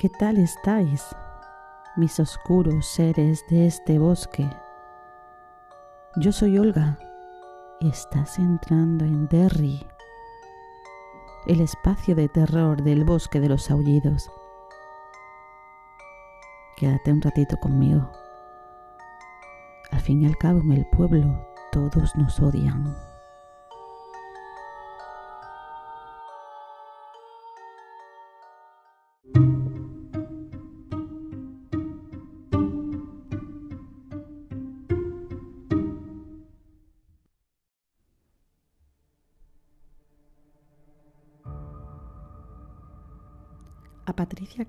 ¿Qué tal estáis, mis oscuros seres de este bosque? Yo soy Olga y estás entrando en Derry, el espacio de terror del bosque de los aullidos. Quédate un ratito conmigo. Al fin y al cabo en el pueblo todos nos odian.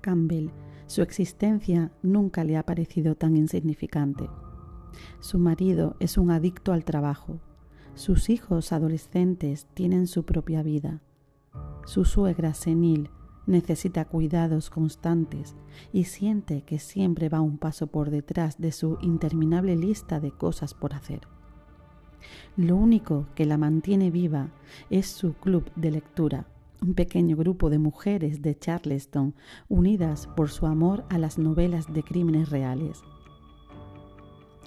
Campbell su existencia nunca le ha parecido tan insignificante. Su marido es un adicto al trabajo. Sus hijos adolescentes tienen su propia vida. Su suegra senil necesita cuidados constantes y siente que siempre va un paso por detrás de su interminable lista de cosas por hacer. Lo único que la mantiene viva es su club de lectura, un pequeño grupo de mujeres de Charleston unidas por su amor a las novelas de crímenes reales.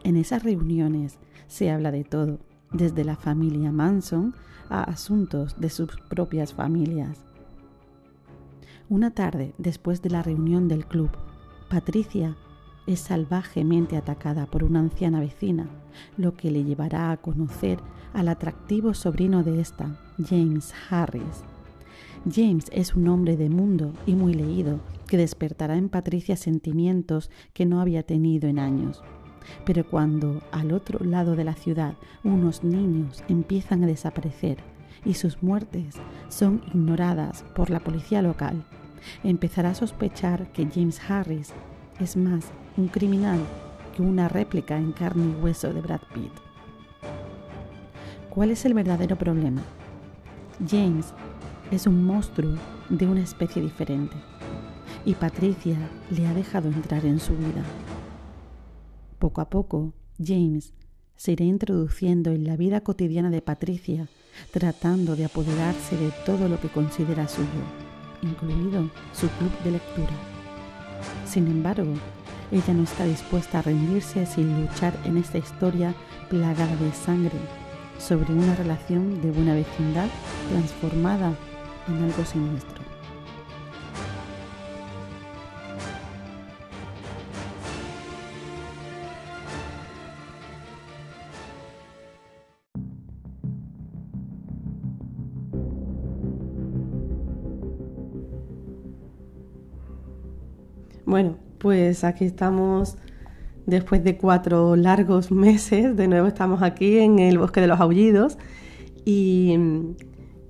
En esas reuniones se habla de todo, desde la familia Manson a asuntos de sus propias familias. Una tarde, después de la reunión del club, Patricia es salvajemente atacada por una anciana vecina, lo que le llevará a conocer al atractivo sobrino de esta, James Harris, James es un hombre de mundo y muy leído, que despertará en Patricia sentimientos que no había tenido en años. Pero cuando al otro lado de la ciudad unos niños empiezan a desaparecer y sus muertes son ignoradas por la policía local, empezará a sospechar que James Harris es más un criminal que una réplica en carne y hueso de Brad Pitt. ¿Cuál es el verdadero problema? James es un monstruo de una especie diferente y Patricia le ha dejado entrar en su vida. Poco a poco, James se irá introduciendo en la vida cotidiana de Patricia, tratando de apoderarse de todo lo que considera suyo, incluido su club de lectura. Sin embargo, ella no está dispuesta a rendirse sin luchar en esta historia plagada de sangre sobre una relación de buena vecindad transformada en algo siniestro. Bueno, pues aquí estamos después de cuatro largos meses. De nuevo estamos aquí en el Bosque de los Aullidos y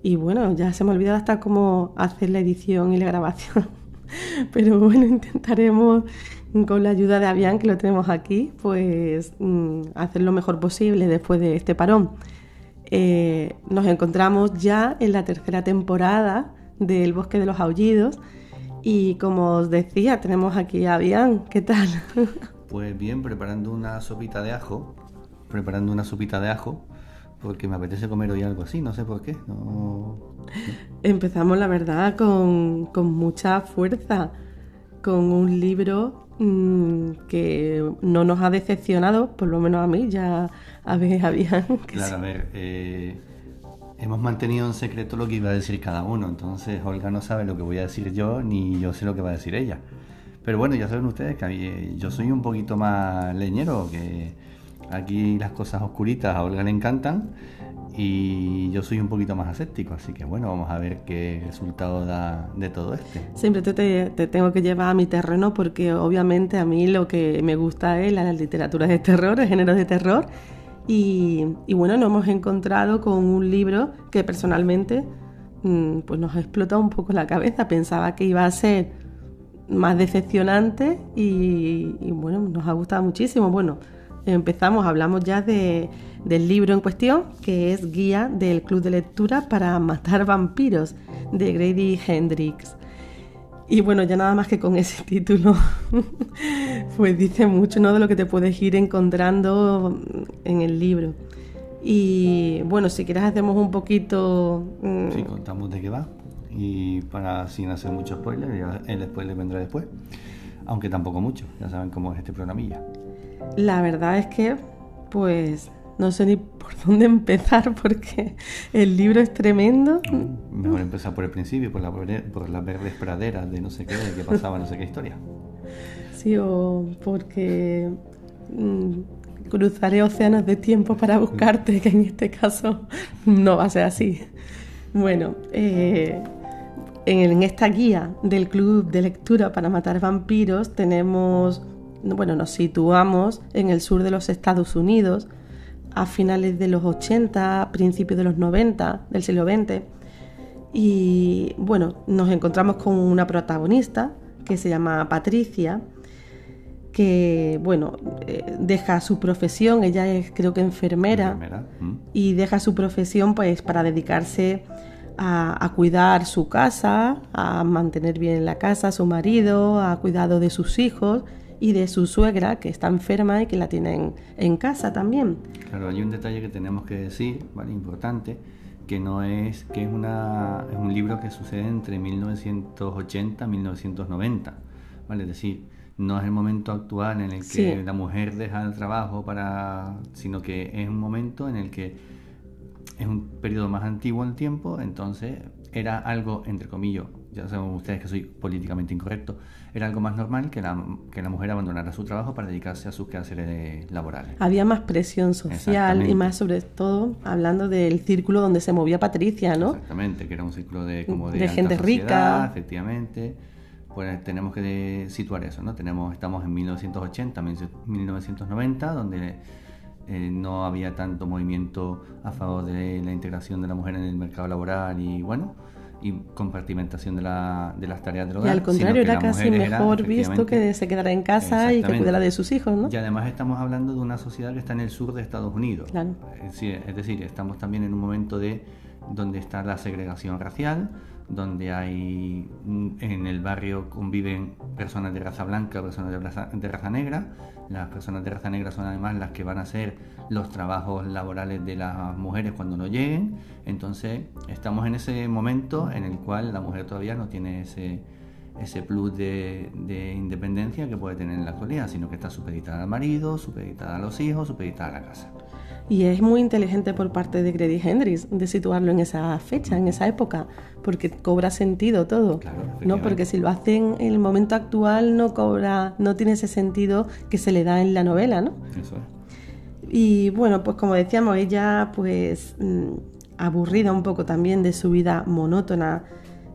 y bueno, ya se me ha olvidado hasta cómo hacer la edición y la grabación. Pero bueno, intentaremos con la ayuda de Avian, que lo tenemos aquí, pues mm, hacer lo mejor posible después de este parón. Eh, nos encontramos ya en la tercera temporada del Bosque de los Aullidos y como os decía, tenemos aquí a Avian. ¿Qué tal? Pues bien, preparando una sopita de ajo, preparando una sopita de ajo porque me apetece comer hoy algo así, no sé por qué. Empezamos, la verdad, con, mucha fuerza, con un libro mm, que no nos ha decepcionado, por lo menos a mí, ya a ver, había... Claro, a ver, eh, hemos mantenido en secreto lo que iba a decir cada uno, entonces Olga no sabe lo que voy a decir yo, ni yo sé lo que va a decir ella. Pero bueno, ya saben ustedes que eh, yo soy un poquito más leñero que Aquí las cosas oscuritas a Olga le encantan y yo soy un poquito más aséptico, así que bueno, vamos a ver qué resultado da de todo este. Siempre te, tengo que llevar a mi terreno porque obviamente a mí lo que me gusta es la literatura de terror, el género de terror y, bueno, nos hemos encontrado con un libro que personalmente mm, pues nos ha explotado un poco la cabeza, pensaba que iba a ser más decepcionante y, y bueno, nos ha gustado muchísimo. Bueno, empezamos, hablamos ya de, del libro en cuestión, que es Guía del Club de Lectura para Matar Vampiros, de Grady Hendrix. Y bueno, ya nada más que con ese título, pues dice mucho ¿no? de lo que te puedes ir encontrando en el libro. Y bueno, si quieres hacemos un poquito... Mm, sí, contamos de qué va. Y para sin hacer mucho spoiler, el spoiler vendrá después. Aunque tampoco mucho, ya saben cómo es este programilla. La verdad es que, pues, no sé ni por dónde empezar porque el libro es tremendo. mejor empezar por el principio, por, la, por las verdes praderas de no sé qué, de qué pasaba, no sé qué historia. Sí, o porque mm, cruzaré océanos de tiempo para buscarte, que en este caso no va a ser así. Bueno, eh, en esta guía del Club de Lectura para Matar Vampiros tenemos, bueno, nos situamos en el sur de los Estados Unidos, a finales de los 80, principios de los 90 del siglo XX. Y bueno, nos encontramos con una protagonista que se llama Patricia, que bueno, eh, deja su profesión, ella es creo que enfermera, mm. y deja su profesión pues para dedicarse a, a, cuidar su casa, a mantener bien la casa, a su marido, a cuidado de sus hijos y de su suegra que está enferma y que la tienen en casa también. Claro, hay un detalle que tenemos que decir, ¿vale? importante, que no es que es, una, es un libro que sucede entre 1980 y 1990, ¿vale? Es decir, no es el momento actual en el que la mujer deja el trabajo para, sino que es un momento en el que es un periodo más antiguo en el tiempo, entonces era algo, entre comillas, ya saben ustedes que soy políticamente incorrecto, era algo más normal que la, que la mujer abandonara su trabajo para dedicarse a sus quehaceres laborales. Había más presión social y más sobre todo hablando del círculo donde se movía Patricia, ¿no? Exactamente, que era un círculo de, como de, de gente rica. Efectivamente. Pues tenemos que situar eso, ¿no? Tenemos, estamos en 1980, 1990, donde eh, no había tanto movimiento a favor de la integración de la mujer en el mercado laboral y bueno, y compartimentación de, la, de las tareas del hogar. Y al contrario, era casi mejor visto que se quedara en casa y que cuidara de sus hijos, ¿no? Y además estamos hablando de una sociedad que está en el sur de Estados Unidos. Es, decir, estamos también en un momento de donde está la segregación racial, donde hay en el barrio conviven personas de raza blanca, personas de raza, de raza negra. Las personas de raza negra son además las que van a hacer los trabajos laborales de las mujeres cuando no lleguen. Entonces estamos en ese momento en el cual la mujer todavía no tiene ese, ese plus de, de, independencia que puede tener en la actualidad, sino que está supeditada al marido, supeditada a los hijos, supeditada a la casa. Y es muy inteligente por parte de Grady Hendrix de situarlo en esa fecha, en esa época, porque cobra sentido todo. ¿no? Porque si lo hacen en el momento actual no cobra, no tiene ese sentido que se le da en la novela, ¿no? Eso Y bueno, pues como decíamos, ella pues mm, aburrida un poco también de su vida monótona,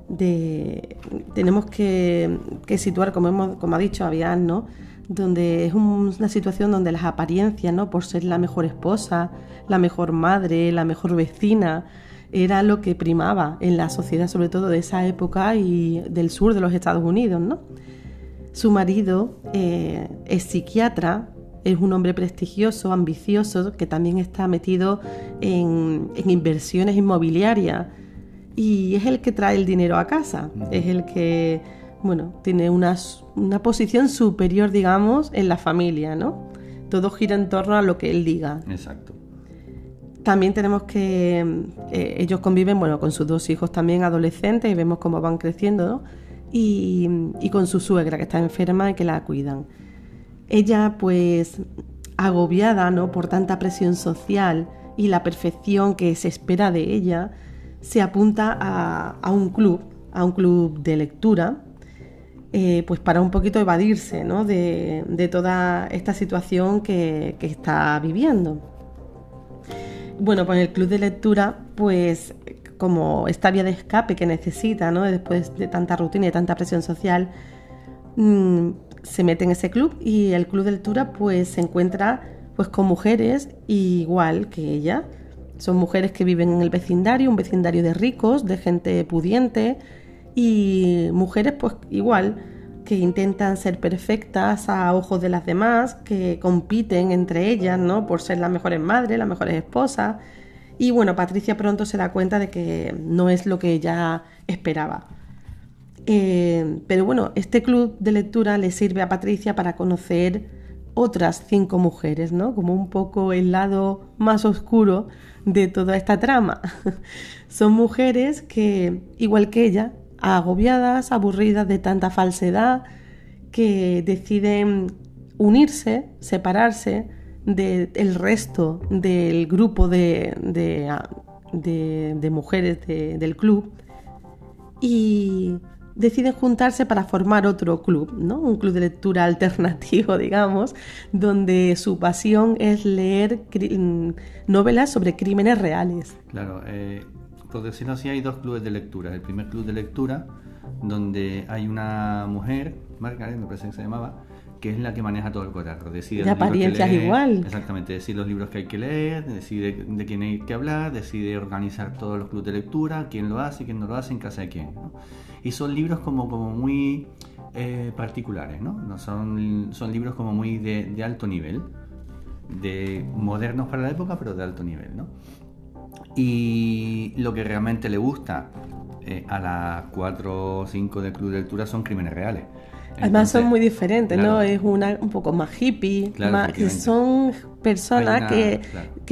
de tenemos que, situar, como, hemos, como ha dicho Avian, ¿no? Donde es una situación donde las apariencias, ¿no? por ser la mejor esposa, la mejor madre, la mejor vecina, era lo que primaba en la sociedad, sobre todo de esa época y del sur de los Estados Unidos. ¿no? Su marido eh, es psiquiatra, es un hombre prestigioso, ambicioso, que también está metido en, en inversiones inmobiliarias y es el que trae el dinero a casa, es el que bueno, tiene una, una, posición superior, digamos, en la familia, ¿no? Todo gira en torno a lo que él diga. Exacto. También tenemos que eh, ellos conviven, bueno, con sus dos hijos también adolescentes y vemos cómo van creciendo, ¿no? Y, y con su suegra que está enferma y que la cuidan. Ella, pues, agobiada, ¿no? Por tanta presión social y la perfección que se espera de ella, se apunta a, a un club, a un club de lectura eh, pues para un poquito evadirse ¿no? de, toda esta situación que, está viviendo. Bueno, pues el club de lectura, pues como esta vía de escape que necesita, ¿no? después de tanta rutina y tanta presión social, mm, se mete en ese club y el club de lectura pues se encuentra pues con mujeres igual que ella. Son mujeres que viven en el vecindario, un vecindario de ricos, de gente pudiente, y mujeres pues igual que intentan ser perfectas a ojos de las demás, que compiten entre ellas, ¿no? Por ser las mejores madres, las mejores esposas. Y bueno, Patricia pronto se da cuenta de que no es lo que ella esperaba. Eh, pero bueno, este club de lectura le sirve a Patricia para conocer otras cinco mujeres, ¿no? Como un poco el lado más oscuro de toda esta trama. Son mujeres que, igual que ella, agobiadas, aburridas de tanta falsedad, que deciden unirse, separarse del resto del grupo de, de, mujeres del club y deciden juntarse para formar otro club, ¿no? Un club de lectura alternativo, digamos, donde su pasión es leer novelas sobre crímenes reales. Claro, eh, por decirlo así, hay dos clubes de lectura. El primer club de lectura, donde hay una mujer, Margaret me parece que se llamaba, que es la que maneja todo el cotarro. Decide de apariencias igual. Exactamente, decide los libros que hay que leer, decide de quién hay que hablar, decide organizar todos los clubes de lectura, quién lo hace quién no lo hace, en casa de quién. Y son libros como, como muy eh, particulares, ¿no? no son, son libros como muy de, de, alto nivel, de modernos para la época, pero de alto nivel. ¿no? Y lo que realmente le gusta eh, a las 4 o 5 del club de lectura son crímenes reales. Además son muy diferentes, ¿no? Es una un poco más hippie, son personas que,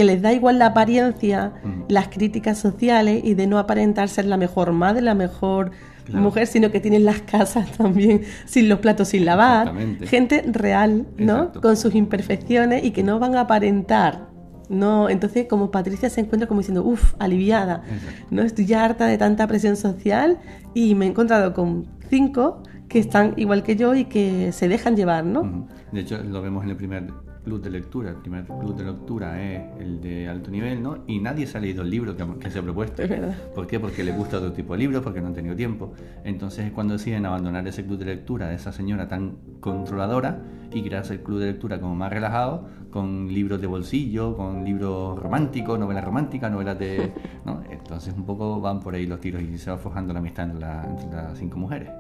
les da igual la apariencia, las críticas sociales y de no aparentar ser la mejor madre, la mejor mujer, sino que tienen las casas también sin los platos sin lavar. Gente real, ¿no? Con sus imperfecciones y que no van a aparentar. No, entonces como Patricia se encuentra como diciendo, uff, aliviada, no estoy ya harta de tanta presión social y me he encontrado con cinco que están igual que yo y que se dejan llevar, ¿no? De hecho, lo vemos en el primer club de lectura. El primer club de lectura es el de alto nivel, ¿no? Y nadie se ha leído el libro que, se ha propuesto. Es verdad. ¿Por qué? Porque le gusta otro tipo de libros, porque no han tenido tiempo. Entonces es cuando deciden abandonar ese club de lectura de esa señora tan controladora y crearse el club de lectura como más relajado, con libros de bolsillo, con libros románticos, novelas románticas, novelas de... ¿no? Entonces un poco van por ahí los tiros y se va forjando la amistad entre, entre las cinco mujeres.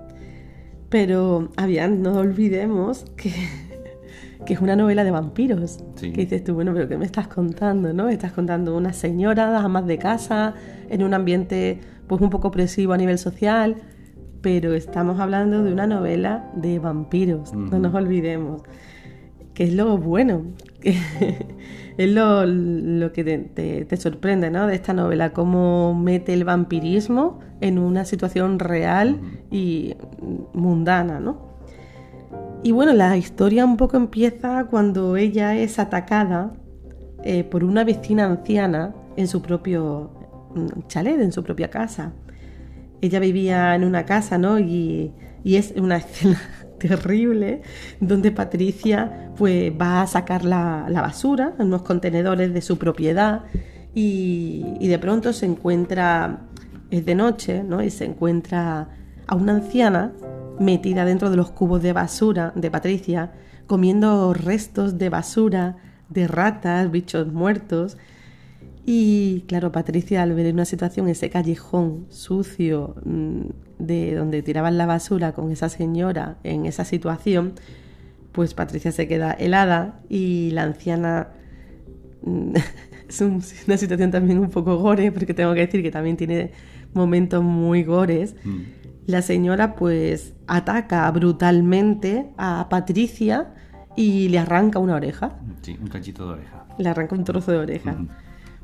Pero, habían, no olvidemos que, que, es una novela de vampiros. Que dices tú, bueno, pero ¿qué me estás contando? ¿no? Estás contando una señora, amas de casa, en un ambiente pues un poco opresivo a nivel social, pero estamos hablando de una novela de vampiros, no nos olvidemos. Que es lo bueno, es lo, lo que te, te, sorprende ¿no? de esta novela, cómo mete el vampirismo en una situación real y mundana. ¿no? Y bueno, la historia un poco empieza cuando ella es atacada eh, por una vecina anciana en su propio mm, chalet, en su propia casa. Ella vivía en una casa, ¿no? Y, y es una escena terrible donde Patricia pues va a sacar la, basura en unos contenedores de su propiedad y, de pronto se encuentra, es de noche, ¿no? Y se encuentra a una anciana metida dentro de los cubos de basura de Patricia, comiendo restos de basura, de ratas, bichos muertos. Y claro, Patricia al ver una situación ese callejón sucio, mm, de donde tiraban la basura con esa señora en esa situación, pues Patricia se queda helada y la anciana mm, es una situación también un poco gore, porque tengo que decir que también tiene momentos muy gores. Mm. La señora pues ataca brutalmente a Patricia y le arranca una oreja. Sí, un cachito de oreja. Le arranca un trozo de oreja.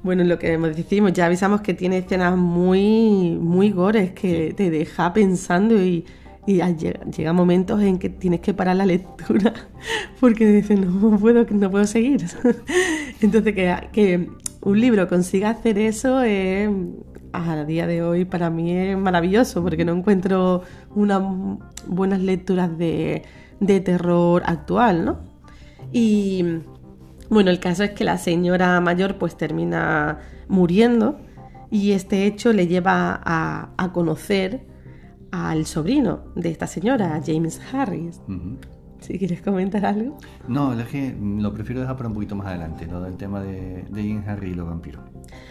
Bueno, lo que decimos, ya avisamos que tiene escenas muy, muy gores que te deja pensando y, llega, momentos en que tienes que parar la lectura porque dices, no puedo, no puedo seguir. Entonces, que, que un libro consiga hacer eso es, a día de hoy para mí es maravilloso porque no encuentro unas buenas lecturas de, de terror actual, ¿no? Y bueno, el caso es que la señora mayor pues termina muriendo y este hecho le lleva a, conocer al sobrino de esta señora, James Harris. Si quieres comentar algo. No, es que lo prefiero dejar para un poquito más adelante, lo del tema de, James Harris y los vampiros.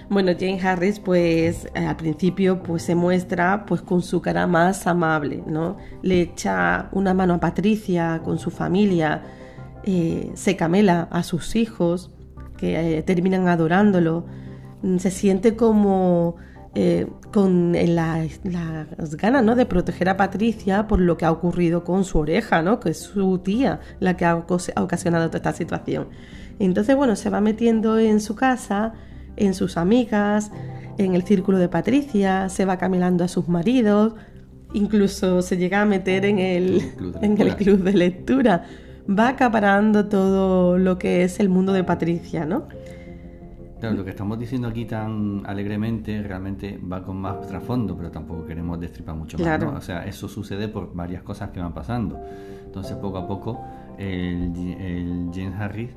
Bueno, James Harris, pues al principio, pues se muestra pues con su cara más amable, ¿no? Le echa una mano a Patricia con su familia eh, se camela a sus hijos, que eh, terminan adorándolo, mm, se siente como eh, con las ganas ¿no? de proteger a Patricia por lo que ha ocurrido con su oreja, ¿no? que es su tía la que ha ocasionado toda esta situación. Entonces, bueno, se va metiendo en su casa, en sus amigas, en el círculo de Patricia, se va camelando a sus maridos incluso se llega a meter en el, Club de en el club de lectura. Va acaparando todo lo que es el mundo de Patricia, ¿no? Claro, lo que estamos diciendo aquí tan alegremente realmente va con más trasfondo, pero tampoco queremos destripar mucho más. Claro. ¿no? O sea, eso sucede por varias cosas que van pasando. Entonces, poco a poco, el, el James Harris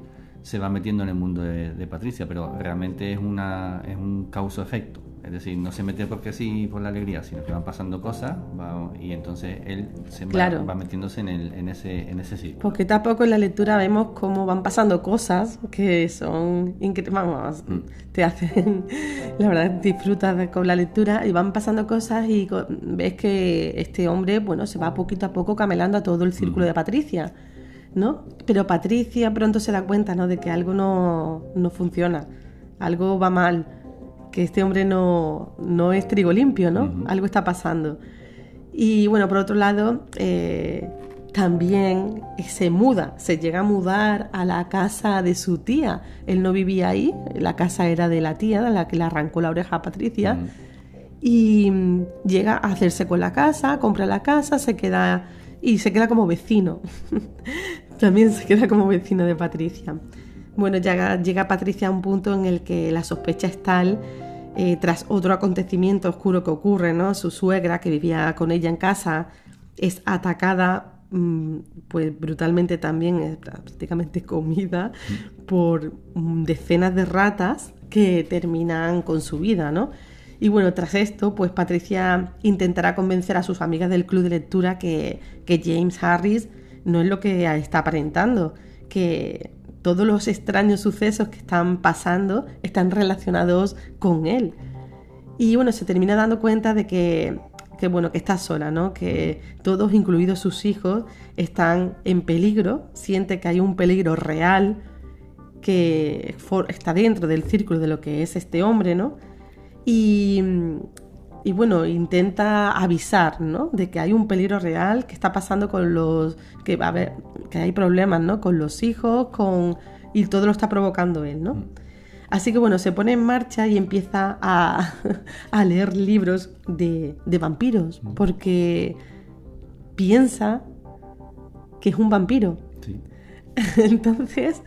se va metiendo en el mundo de, de Patricia, pero realmente es, una, es un causa-efecto. Es decir, no se mete porque sí, por la alegría, sino que van pasando cosas va- y entonces él se va- Claro. va, metiéndose en, el, en, ese, en ese círculo. Poquito a poco en la lectura vemos cómo van pasando cosas que son increíbles, vamos, Mm. te hacen, la verdad, disfrutas con la lectura y van pasando cosas y ves que este hombre, bueno, se va poquito a poco camelando a todo el círculo de Patricia, ¿no? Pero Patricia pronto se da cuenta, ¿no? De que algo no, no funciona, algo va mal, que este hombre no, no es trigo limpio, ¿no? Algo está pasando. Y bueno, por otro lado, eh, también se muda, se llega a mudar a la casa de su tía. Él no vivía ahí, la casa era de la tía, de la que le arrancó la oreja a Patricia. Y mm, llega a hacerse con la casa, compra la casa, se queda y se queda como vecino. También se queda como vecino de Patricia. Bueno, llega, llega Patricia a un punto en el que la sospecha es tal, eh, tras otro acontecimiento oscuro que ocurre, ¿no? Su suegra, que vivía con ella en casa, es atacada, mm, pues brutalmente también, es prácticamente comida por mm, decenas de ratas que terminan con su vida, ¿no? Y bueno, tras esto, pues Patricia intentará convencer a sus amigas del club de lectura que, que James Harris no es lo que está aparentando, que todos los extraños sucesos que están pasando están relacionados con él. Y bueno, se termina dando cuenta de que, que, bueno, que está sola, ¿no? Que todos, incluidos sus hijos, están en peligro, siente que hay un peligro real que está dentro del círculo de lo que es este hombre, ¿no? Y, y bueno, intenta avisar, ¿no? De que hay un peligro real que está pasando con los, que va a que hay problemas, ¿no? Con los hijos, con y todo lo está provocando él, ¿no? Así que bueno, se pone en marcha y empieza a, a leer libros de, de vampiros, porque piensa que es un vampiro. Sí. Entonces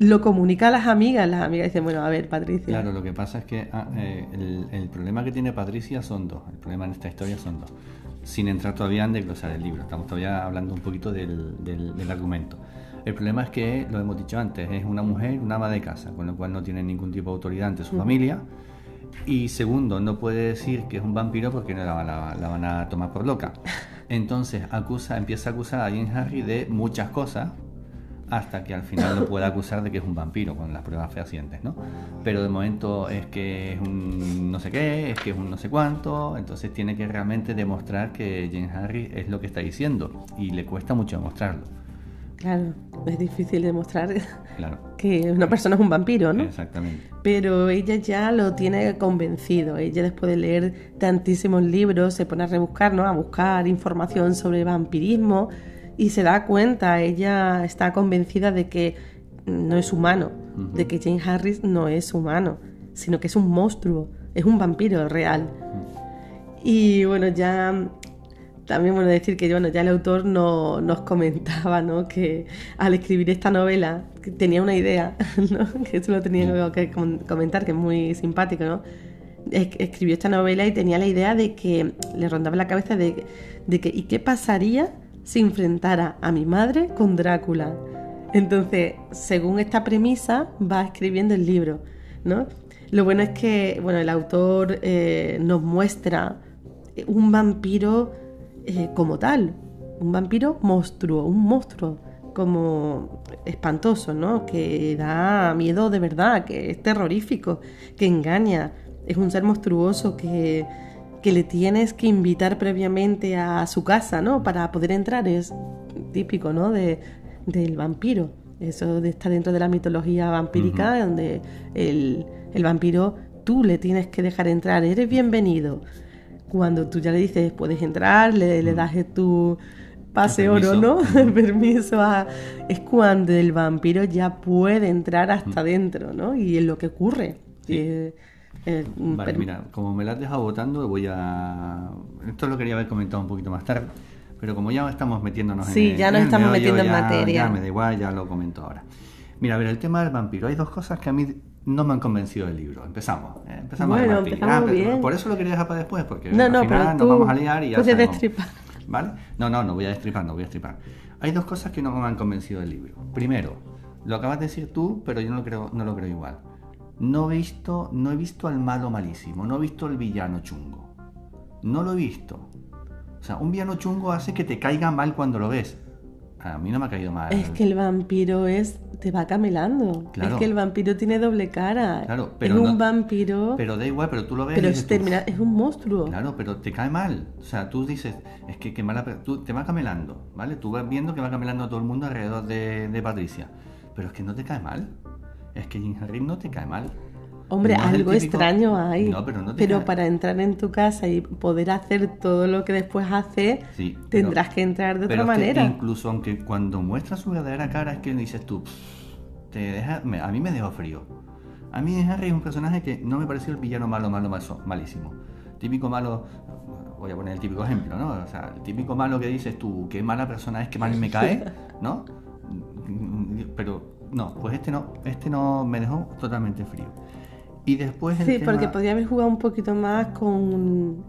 lo comunica a las amigas, las amigas dicen, bueno, a ver, Patricia. Claro, lo que pasa es que ah, eh, el, el problema que tiene Patricia son dos. El problema en esta historia son dos. Sin entrar todavía en desglosar el libro, estamos todavía hablando un poquito del, del- del argumento. El problema es que, lo hemos dicho antes, es una mujer, una ama de casa, con lo cual no tiene ningún tipo de autoridad ante su familia. Y segundo, no puede decir que es un vampiro porque no la, la- la van a tomar por loca. Entonces acusa, empieza a acusar a James Harry de muchas cosas hasta que al final lo pueda acusar de que es un vampiro con las pruebas fehacientes, ¿no? Pero de momento es que es un no sé qué, es que es un no sé cuánto, entonces tiene que realmente demostrar que James Harry es lo que está diciendo y le cuesta mucho demostrarlo, Claro, es difícil demostrar claro. que una persona es un vampiro, ¿no? Exactamente. Pero ella ya lo tiene convencido. Ella después de leer tantísimos libros se pone a rebuscar, ¿no? A buscar información sobre vampirismo y se da cuenta, ella está convencida de que no es humano, de que James Harris no es humano, sino que es un monstruo, es un vampiro real. Y bueno, ya también bueno decir que bueno, ya el autor no- nos comentaba ¿no? que al escribir esta novela que tenía una idea, ¿no? que eso lo tenía que com- comentar, que es muy simpático, ¿no? Es- escribió esta novela y tenía la idea de que le rondaba la cabeza de, de que ¿y qué pasaría si enfrentara a mi madre con Drácula? Entonces, según esta premisa, va escribiendo el libro, ¿no? Lo bueno es que, bueno, el autor eh, nos muestra un vampiro eh, como tal, un vampiro monstruo, un monstruo como espantoso, ¿no? Que da miedo de verdad, que es terrorífico, que engaña, es un ser monstruoso que, que le tienes que invitar previamente a su casa, ¿no? Para poder entrar, es típico, ¿no? De, del vampiro. Eso está dentro de la mitología vampírica, donde el, el vampiro tú le tienes que dejar entrar, eres bienvenido. Cuando tú ya le dices, puedes entrar, le, le das tu pase oro, ¿no? permiso. A... Es cuando el vampiro ya puede entrar hasta adentro, ¿no? Y es lo que ocurre. Sí. Eh, Eh, Vale, pero- mira, como me la has dejado votando, voy a. Esto lo quería haber comentado un poquito más tarde, pero como ya estamos metiéndonos en. Sí, ya nos en estamos meollo, metiendo en ya- materia. Ya me da igual, ya lo comento ahora. Mira, a ver, el tema del vampiro. Hay dos cosas que a mí no me han convencido del libro. Empezamos. ¿eh? Empezamos Bueno, a empezamos pero bien. Por eso lo quería dejar para después, porque No, al no, final nos vamos a liar y ya puedes destripar. ¿Vale? No, no, no voy a destripar, no voy a destripar. Hay dos cosas que no me han convencido del libro. Primero, lo acabas de decir tú, pero yo no lo creo, no lo creo igual. No he visto, no he visto al malo malísimo, no he visto al villano chungo. No lo he visto. O sea, un villano chungo hace que te caiga mal cuando lo ves. A mí no me ha caído mal. Es que el vampiro es te va camelando. Claro. Es que el vampiro tiene doble cara. Claro, pero es un no- vampiro, pero, Pero da igual, pero tú lo ves. y es, dices termina- es un monstruo. Claro, pero te cae mal. O sea, tú dices, es que, que mala, tú te va camelando, ¿vale? Tú vas viendo que va camelando a todo el mundo alrededor de, de Patricia. Pero es que no te cae mal. Es que Jim Harry no te cae mal. Hombre, No algo típico- extraño hay. No, pero no te cae- para entrar en tu casa y poder hacer todo lo que después hace, Sí, pero- tendrás que entrar de Pero otra es que manera. incluso aunque cuando muestra su verdadera cara es que dices tú, "Pff, te deja, me- a mí me dejó frío. A mí Harry es un personaje que no me pareció el villano malo, malo, maso- malísimo. Típico malo, voy a poner el típico ejemplo, ¿no? O sea, el típico malo que dices tú, qué mala persona es, que mal me cae, ¿no? Pero no, pues este no, este no me dejó totalmente frío. Y después el Sí, tema- porque podría haber jugado un poquito más con,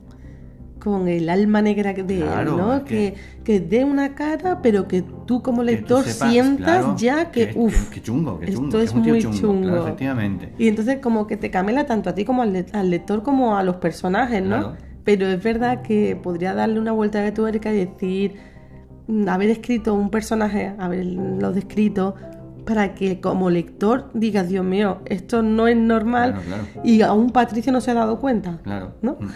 con el alma negra de Claro, él, ¿no? que- Que, que dé una cara, pero que tú como que tú lector sepas, sientas claro, ya que, que- uff, que chungo, que esto chungo, es es un tío muy chungo, chungo. claro, efectivamente. Y entonces como que te camela tanto a ti como al, al lector como a los personajes, ¿no? Pero es verdad que podría darle una vuelta de tuerca y decir, mm, haber escrito un personaje, haberlo descrito, para que como lector digas, Dios mío, esto no es normal Claro, claro. y aún Patricia no se ha dado cuenta. Claro. ¿No? Mm.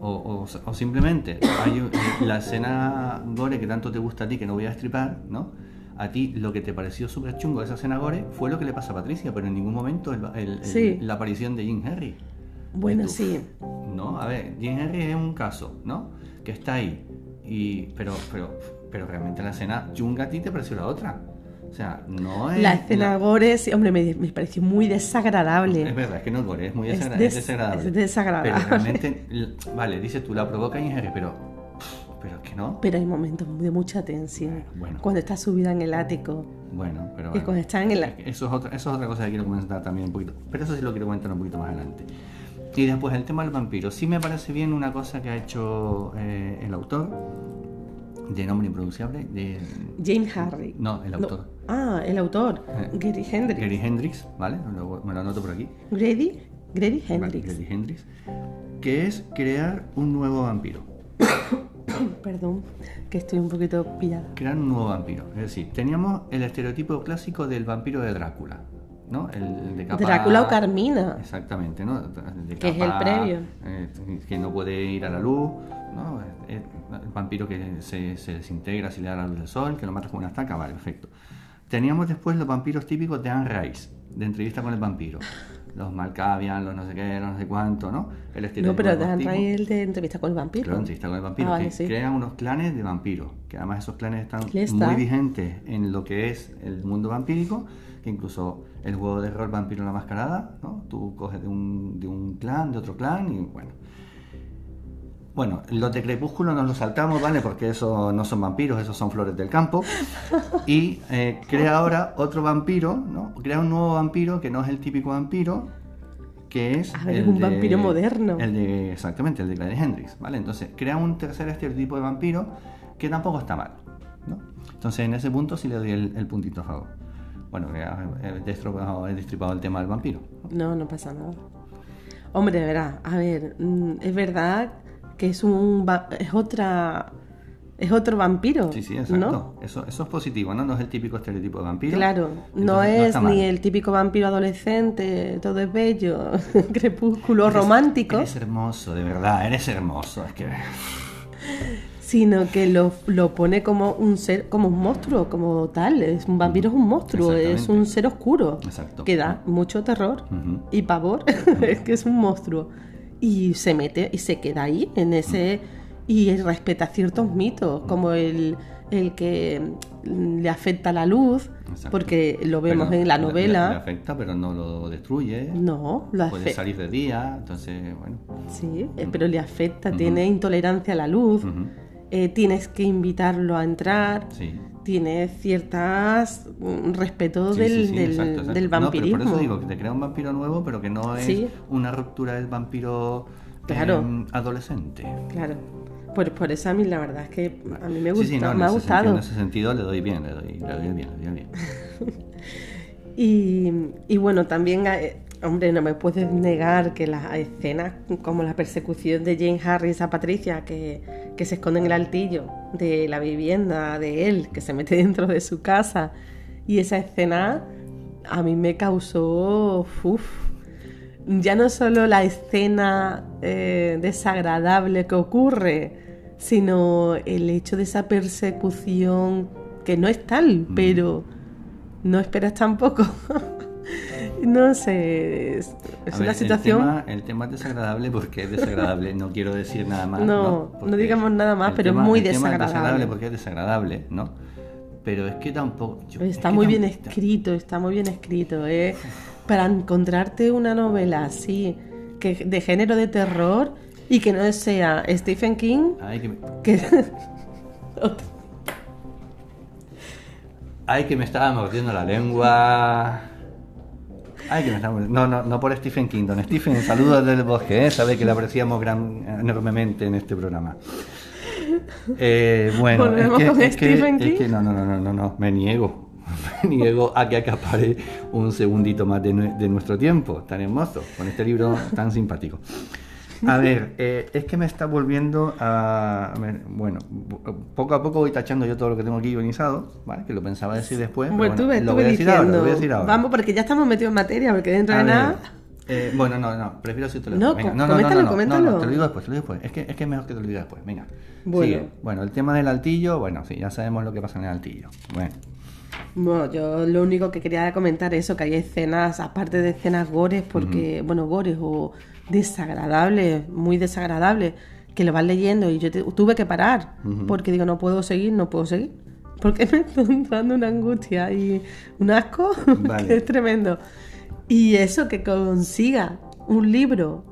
O, o- o simplemente hay eh, la escena gore que tanto te gusta a ti, que no voy a destripar, ¿no? A ti lo que te pareció súper chungo de esa escena gore fue lo que le pasa a Patricia, pero en ningún momento el- el- el- Sí. la aparición de Jim Henry. Bueno, sí. No, a ver, Jim Henry es un caso, ¿no? Que está ahí. Y, pero, pero, pero realmente la escena chunga a ti te pareció la otra. O sea, no es. La escena la- gore, sí, hombre, me, me pareció muy desagradable. Es verdad, es que no es gore, es muy Es desagra- des- es desagradable. es desagradable. Pero realmente, vale, dices tú, la provoca Jim Henry, pero. Pero es que no. Pero hay momentos de mucha tensión. Bueno. Cuando está subida en el ático. Bueno, pero. Y bueno. cuando está en el... Es que Eso es, otra, eso es otra cosa que quiero comentar también un poquito. Pero eso sí lo quiero comentar un poquito más adelante. Y después el tema del vampiro. Sí me parece bien una cosa que ha hecho eh, el autor, de nombre impronunciable, de. James Harry. No, el autor. Ah, el autor. Eh, Gary Hendrix. Gary Hendrix, ¿vale? Lo- me lo anoto por aquí. Grady. Grady Vale, Hendrix. Gary Hendrix. Que es crear un nuevo vampiro. Perdón, que estoy un poquito pillada. crear un nuevo vampiro. Es decir, teníamos el estereotipo clásico del vampiro de Drácula, ¿no? El de capa... Drácula o Carmina. Exactamente, ¿no? De Que es el previo. eh, que no puede ir a la luz, ¿no? Eh, El vampiro que se, se desintegra si le da la luz del sol, que lo matas con una estaca, vale, perfecto. Teníamos después los vampiros típicos de Anne Rice, de entrevista con el vampiro. Los Malkavian, los no sé qué, los no sé cuánto, ¿no? El No, estereotipo pero dejan tipo. traer el de entrevista con el vampiro. Claro, entrevista con el vampiro, Ah, vale, que sí. crean unos clanes de vampiros, que además esos clanes están muy vigentes en lo que es el mundo vampírico, que incluso el juego de rol Vampiro en la Mascarada, ¿no? Tú coges de un, de un clan, de otro clan y bueno. Bueno, los de Crepúsculo nos los saltamos, ¿vale? Porque eso no son vampiros, esos son flores del campo. Y eh, crea ahora otro vampiro, ¿no? Crea un nuevo vampiro que no es el típico vampiro, que es. A ver, el es un de- vampiro moderno. El de, exactamente, el de Gladys Hendrix, ¿vale? Entonces, crea un tercer estereotipo de vampiro que tampoco está mal, ¿no? Entonces, en ese punto sí le doy el, el puntito a favor. Bueno, he destripado, he destripado el tema del vampiro. No, no pasa nada. Hombre, verdad, a ver, mm, es verdad que es un es otra es otro vampiro, Sí, sí, exacto. ¿no? Eso, eso es positivo, ¿no? No es el típico estereotipo de vampiro. Claro, no es ni el típico vampiro adolescente, todo es bello, crepúsculo Eres- romántico, Eres hermoso, de verdad, eres hermoso. Es que. sino que lo, lo pone como un ser, como un monstruo, como tal. Es un vampiro es un monstruo, es un ser oscuro Exacto. que da mucho terror y pavor. es que es un monstruo y se mete y se queda ahí en ese y respeta ciertos mitos como el, el que le afecta la luz, Exacto. porque lo vemos Pero en la novela. Le, le afecta, pero no lo destruye. No, lo Puede afecta. salir de día, entonces, bueno. Sí, eh, pero le afecta, tiene intolerancia a la luz, eh, tienes que invitarlo a entrar, Sí. Tiene ciertas mm, respeto Sí, del, sí, sí, del, exacto, exacto. del No, pero vampirismo. por eso digo que te crea un vampiro nuevo, pero que no es una ruptura del vampiro Claro. em, adolescente. Claro. Por, por eso a mí la verdad es que a mí me, gusta, sí, no, me ha gustado. sentido- en ese sentido le doy bien, le doy, le doy bien, le doy bien. Y, y bueno, también, eh, hombre, no me puedes negar que las escenas como la persecución de Jane Harris a Patricia, que, que se esconde en el altillo de la vivienda de él, que se mete dentro de su casa, y esa escena a mí me causó... uf, ya no solo la escena eh, desagradable que ocurre, sino el hecho de esa persecución que no es tal, pero no esperas tampoco. no sé, es, es A una ver, situación... El tema, el tema es desagradable porque es desagradable, no quiero decir nada más. No, No, no digamos nada más, pero es tema- muy el tema es desagradable. desagradable porque es desagradable, ¿no? Pero es que tampoco. yo- es Está que muy bien escrito, está muy bien escrito. ¿eh? Para encontrarte una novela así, que de género de terror y que no sea Stephen King, Ay, que me, que... ay, que me estaba mordiendo la lengua. Ay, que me mordiendo. No, no, no por Stephen King. Don Stephen, saludos del bosque, ¿eh? Sabe que le apreciamos gran, enormemente en este programa. Eh, bueno, es ¿Volvemos que, con es, que, es King? que no, no, no, no, no, no, me niego. Me niego a que acapare un segundito más de nuestro tiempo, tan hermoso, con este libro tan simpático. A ver, eh, es que me está volviendo a... bueno, poco a poco voy tachando yo todo lo que tengo aquí guionizado, ¿vale? Que lo pensaba decir después. pero Bueno, tú ves, lo tú voy a decir ahora, diciendo, lo voy a decir ahora. Vamos, porque ya estamos metidos en materia, porque dentro A de ver, nada... eh, bueno, no, no, prefiero No, después. Venga, com- no, no, no, coméntalo, no, no, coméntalo. no, te lo digo después, te lo digo después. Es que, es que es mejor que te lo diga después. Venga. Bueno. Sigue. Bueno, el tema del altillo, bueno, sí, ya sabemos lo que pasa en el altillo. Bueno. Bueno, yo lo único que quería comentar es eso, que hay escenas, aparte de escenas gores, porque, bueno, gores o desagradables, muy desagradables, que lo vas leyendo y yo te- tuve que parar, porque digo, no puedo seguir, no puedo seguir. Porque me está entrando una angustia y un asco Vale. que es tremendo. Y eso, que consiga un libro,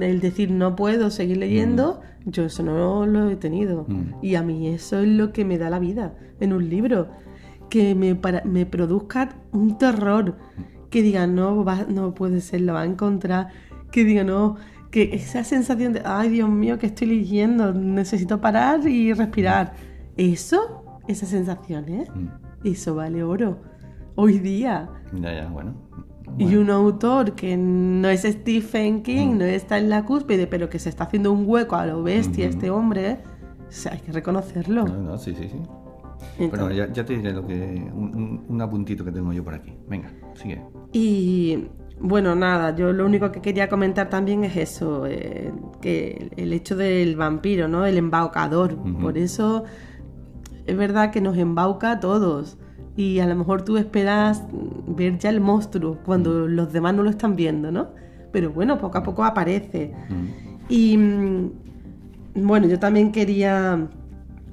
el decir no puedo seguir leyendo, yo eso no lo he tenido. Mm. Y a mí eso es lo que me da la vida en un libro. Que me, para- me produzca un terror. Que diga, no, va, no puede ser, lo va a encontrar. Que diga, no. Que esa sensación de, ay Dios mío, que estoy leyendo, necesito parar y respirar. Eso, esa sensación, ¿eh? Mm. Eso vale oro. Hoy día. Ya, ya, bueno. Y un autor que no es Stephen King, no está en la cúspide, pero que se está haciendo un hueco a lo bestia este hombre, o sea, hay que reconocerlo. No, no, sí, sí, sí. Entonces- Bueno, ya, ya te diré lo que, un, un- un apuntito que tengo yo por aquí. Venga, sigue. Y bueno, nada, yo lo único que quería comentar también es eso, eh, que el hecho del vampiro, ¿no? El embaucador. Por eso es verdad que nos embauca a todos. Y a lo mejor tú esperas ver ya el monstruo cuando los demás no lo están viendo, ¿no? Pero bueno, poco a poco aparece. Y mm, bueno, yo también quería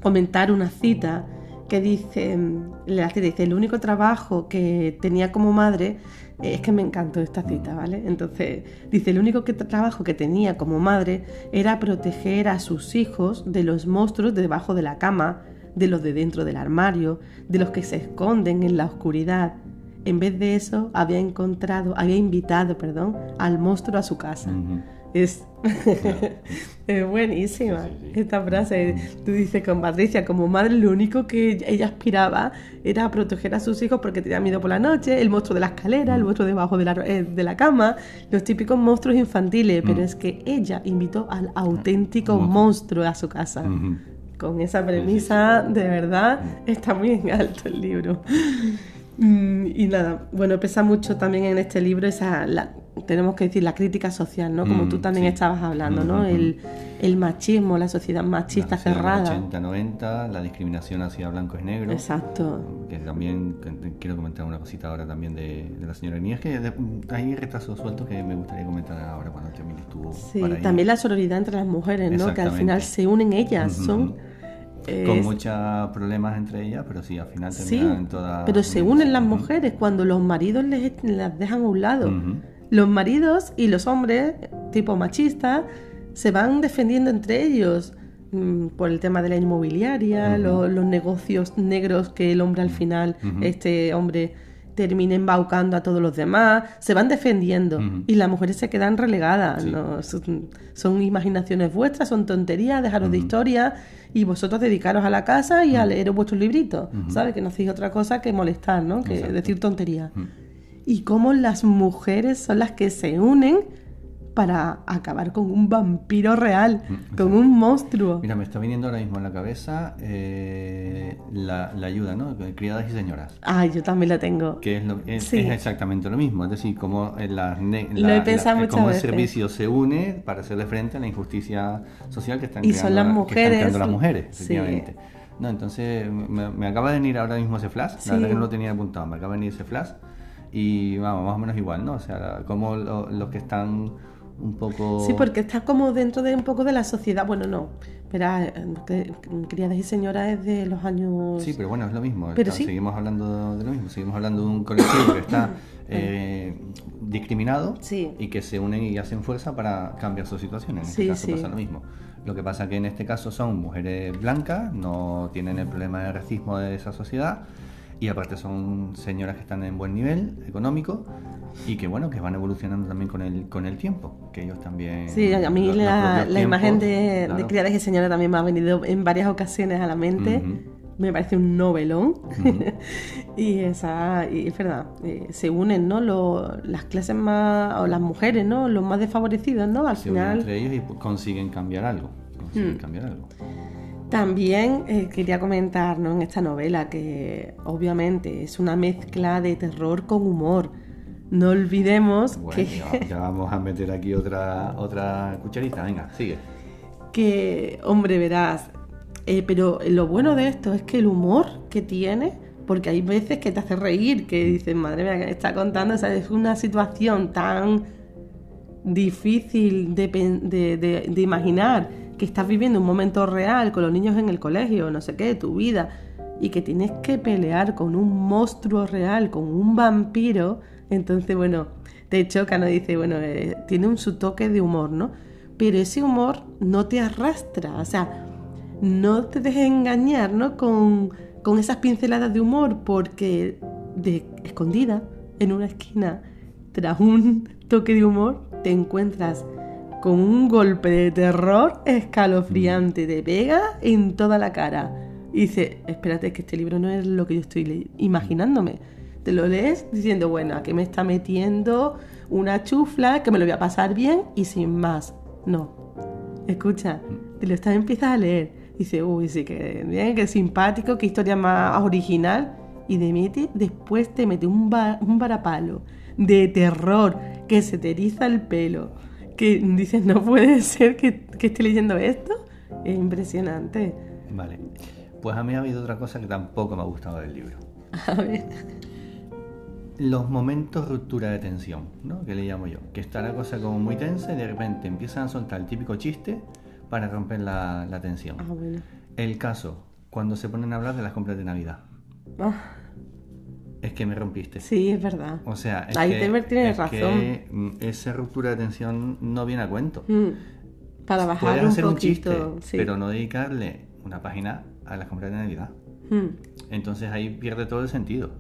comentar una cita que dice, la cita dice, el único trabajo que tenía como madre, es que me encantó esta cita, ¿vale? Entonces, dice, el único que, trabajo que tenía como madre era proteger a sus hijos de los monstruos de debajo de la cama, de los de dentro del armario, de los que se esconden en la oscuridad. En vez de eso, había encontrado, había invitado, perdón, al monstruo a su casa. Es, es buenísima Sí, sí, sí. esta frase. Tú dices con Patricia, como madre, lo único que ella aspiraba era proteger a sus hijos porque tenía miedo por la noche, el monstruo de la escalera, el monstruo debajo de la, eh, de la cama, los típicos monstruos infantiles. Pero Mm. es que ella invitó al auténtico Monstruo. monstruo a su casa. Con esa premisa, de verdad, está muy en alto el libro. Mm, Y nada, bueno, pesa mucho también en este libro esa, la- tenemos que decir, la crítica social, ¿no? Como Mm, tú también sí. estabas hablando, Mm, ¿no? mm, El, el machismo, la sociedad machista La sociedad cerrada. 80-90, la discriminación hacia blancos y negros. Exacto. Que también quiero comentar una cosita ahora también de, de la señora Inés, que de- hay retazos sueltos que me gustaría comentar ahora cuando termine estuvo Sí, para también la sororidad entre las mujeres, ¿no? Que al final se unen ellas, son Con muchos problemas entre ellas, pero sí, al final Sí, terminan todas... pero se unen las mujeres cuando los maridos les, las dejan a un lado. Ujú. Los maridos y los hombres, tipo machistas, se van defendiendo entre ellos mm, por el tema de la inmobiliaria, lo- los negocios negros que el hombre al final, este hombre termina embaucando a todos los demás, se van defendiendo y las mujeres se quedan relegadas. Sí. ¿no? Son, son imaginaciones vuestras, son tonterías, dejaros de historia y vosotros dedicaros a la casa y a leer vuestros libritos, ¿sabes? Que no hacéis otra cosa que molestar, ¿no? Que Exacto. decir tonterías. Y cómo las mujeres son las que se unen para acabar con un vampiro real, Mm, con un monstruo. Mira, me está viniendo ahora mismo en la cabeza eh, la, la ayuda, ¿no? Criadas y señoras. Ay, yo también la tengo. Que es, lo- es, Sí. es exactamente lo mismo, es decir, cómo eh, la, pensado muchas cómo el servicio se une para hacerle frente a la injusticia social que están Y creando, son las que están mujeres. creando las mujeres, Sí. efectivamente. No, entonces me, me acaba de venir ahora mismo ese flash, Sí. la verdad que no lo tenía apuntado, me acaba de venir ese flash y vamos, más o menos igual, ¿no? O sea, como lo- los que están un poco... Sí, porque está como dentro de un poco de la sociedad. Bueno, no. Que- criadas y señoras es de los años. Sí, pero bueno, es lo mismo. Pero está- sí. Seguimos hablando de lo mismo. Seguimos hablando de un colectivo que está eh, discriminado Sí. y que se unen y hacen fuerza para cambiar su situación. En este Sí, caso sí. pasa lo mismo. Lo que pasa que en este caso son mujeres blancas, no tienen el problema de racismo de esa sociedad y aparte son señoras que están en buen nivel económico y que bueno, que van evolucionando también con el, con el tiempo, que ellos también... Sí, a mí los- la, la imagen tiempos, de, de claro. criadas y señoras también me ha venido en varias ocasiones a la mente. Me parece un novelón. Y esa, y es verdad, eh, se unen, ¿no? Lo- las clases más, o las mujeres, ¿no? Los más desfavorecidos, ¿no? Al se unen final. entre ellos y consiguen cambiar algo. Consiguen Mm. cambiar algo. También eh, quería comentar ¿no? en esta novela que obviamente es una mezcla de terror con humor. No olvidemos Bueno, que, ya, ya vamos a meter aquí otra otra cucharita. Venga, sigue. que, hombre, verás, eh, pero lo bueno de esto es que el humor que tiene, porque hay veces que te hace reír, que dices, madre mía, que está contando, o sea, es una situación tan difícil de, pen- de- de- de imaginar que estás viviendo un momento real con los niños en el colegio, no sé qué, tu vida, y que tienes que pelear con un monstruo real, con un vampiro, entonces, bueno, te choca, ¿no? Dice, bueno, eh, tiene un su toque de humor, ¿no? Pero ese humor no te arrastra, o sea, no te dejes engañar, ¿no? Con, con esas pinceladas de humor, porque de escondida, en una esquina, tras un toque de humor, te encuentras con un golpe de terror escalofriante, te pega en toda la cara. Y dice, espérate, que este libro no es lo que yo estoy imaginándome. Te lo lees diciendo, bueno, aquí me está metiendo una chufla, que me lo voy a pasar bien y sin más. No. Escucha, te lo estás, empiezas a leer. Dice, uy, sí, que bien, que simpático, qué historia más original. Y de mete, después te mete un, va- un varapalo de terror, que se te eriza el pelo. Que dices, no puede ser que, que esté leyendo esto. Es impresionante. Vale. Pues a mí ha habido otra cosa que tampoco me ha gustado del libro. A ver. Los momentos ruptura de tensión, ¿no? Que le llamo yo. Que está la cosa como muy tensa y de repente empiezan a soltar el típico chiste para romper la, la tensión. Ah, bueno. El caso, cuando se ponen a hablar de las compras de Navidad. Ah, Es que me rompiste. sí, es verdad. O sea, es Ahí que, Temer tiene es razón. que, mm, esa ruptura de tensión no viene a cuento. Mm, Para bajar Puedes un hacer un poquito. chiste, sí. pero no dedicarle una página a las compras de Navidad. Mm, Entonces ahí pierde todo el sentido.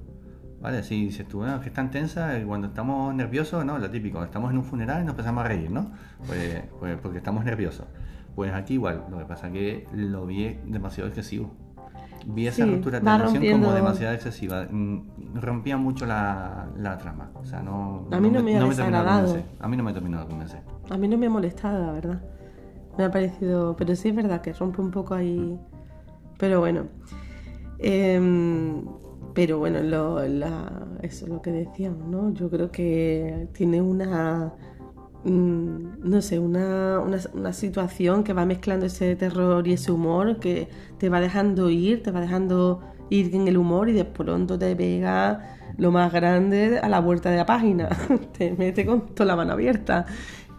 ¿Vale? Si dices tú, bueno, que es tan tensa, cuando estamos nerviosos, no, lo típico, estamos en un funeral y nos empezamos a reír, ¿no? Pues, pues porque estamos nerviosos. Pues aquí igual, lo que pasa es que lo vi demasiado excesivo. Vi esa Sí, ruptura de tensión rompiendo- como demasiado excesiva. Mm, Rompía mucho la, la trama. O sea, no, A mí no me ha terminó de desagradado. convencer. A mí no me terminó de convencer. A mí no me ha molestado, la verdad. Me ha parecido. Pero sí es verdad que rompe un poco ahí. Pero bueno. Em, pero bueno, lo- la- eso es lo que decíamos, ¿no? Yo creo que tiene una. Mm, no sé, una, una, una situación que va mezclando ese terror y ese humor que te va dejando ir, te va dejando ir en el humor y de pronto te pega lo más grande a la vuelta de la página. te mete con toda la mano abierta.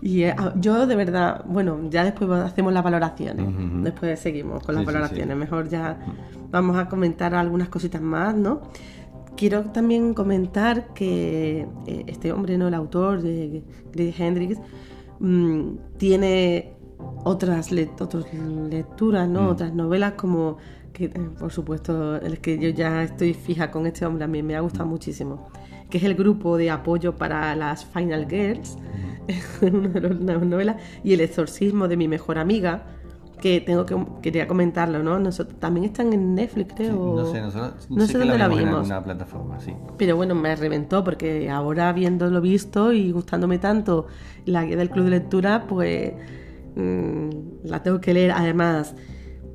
Y eh, ah, yo de verdad, bueno, ya después hacemos las valoraciones, después seguimos con las Sí, sí, valoraciones, sí. mejor ya vamos a comentar algunas cositas más, ¿no? Quiero también comentar que eh, este hombre, ¿no? El autor de Greg Hendrix mm, tiene otras, le- otras lecturas, ¿no? Mm. Otras novelas como que, eh, por supuesto, el que yo ya estoy fija con este hombre, a mí me ha gustado muchísimo, que es el grupo de apoyo para las Final Girls, una de las novelas, y el exorcismo de mi mejor amiga, que tengo que quería comentarlo, ¿no? Nosotros, tambinos están en Netflix, Sí, creo. no sé, nosotros no sé dónde la vimos en alguna plataforma, sí. Pero bueno, me reventó porque ahora viéndolo visto y gustándome tanto la guía del club de lectura, pues mm, la tengo que leer. Además,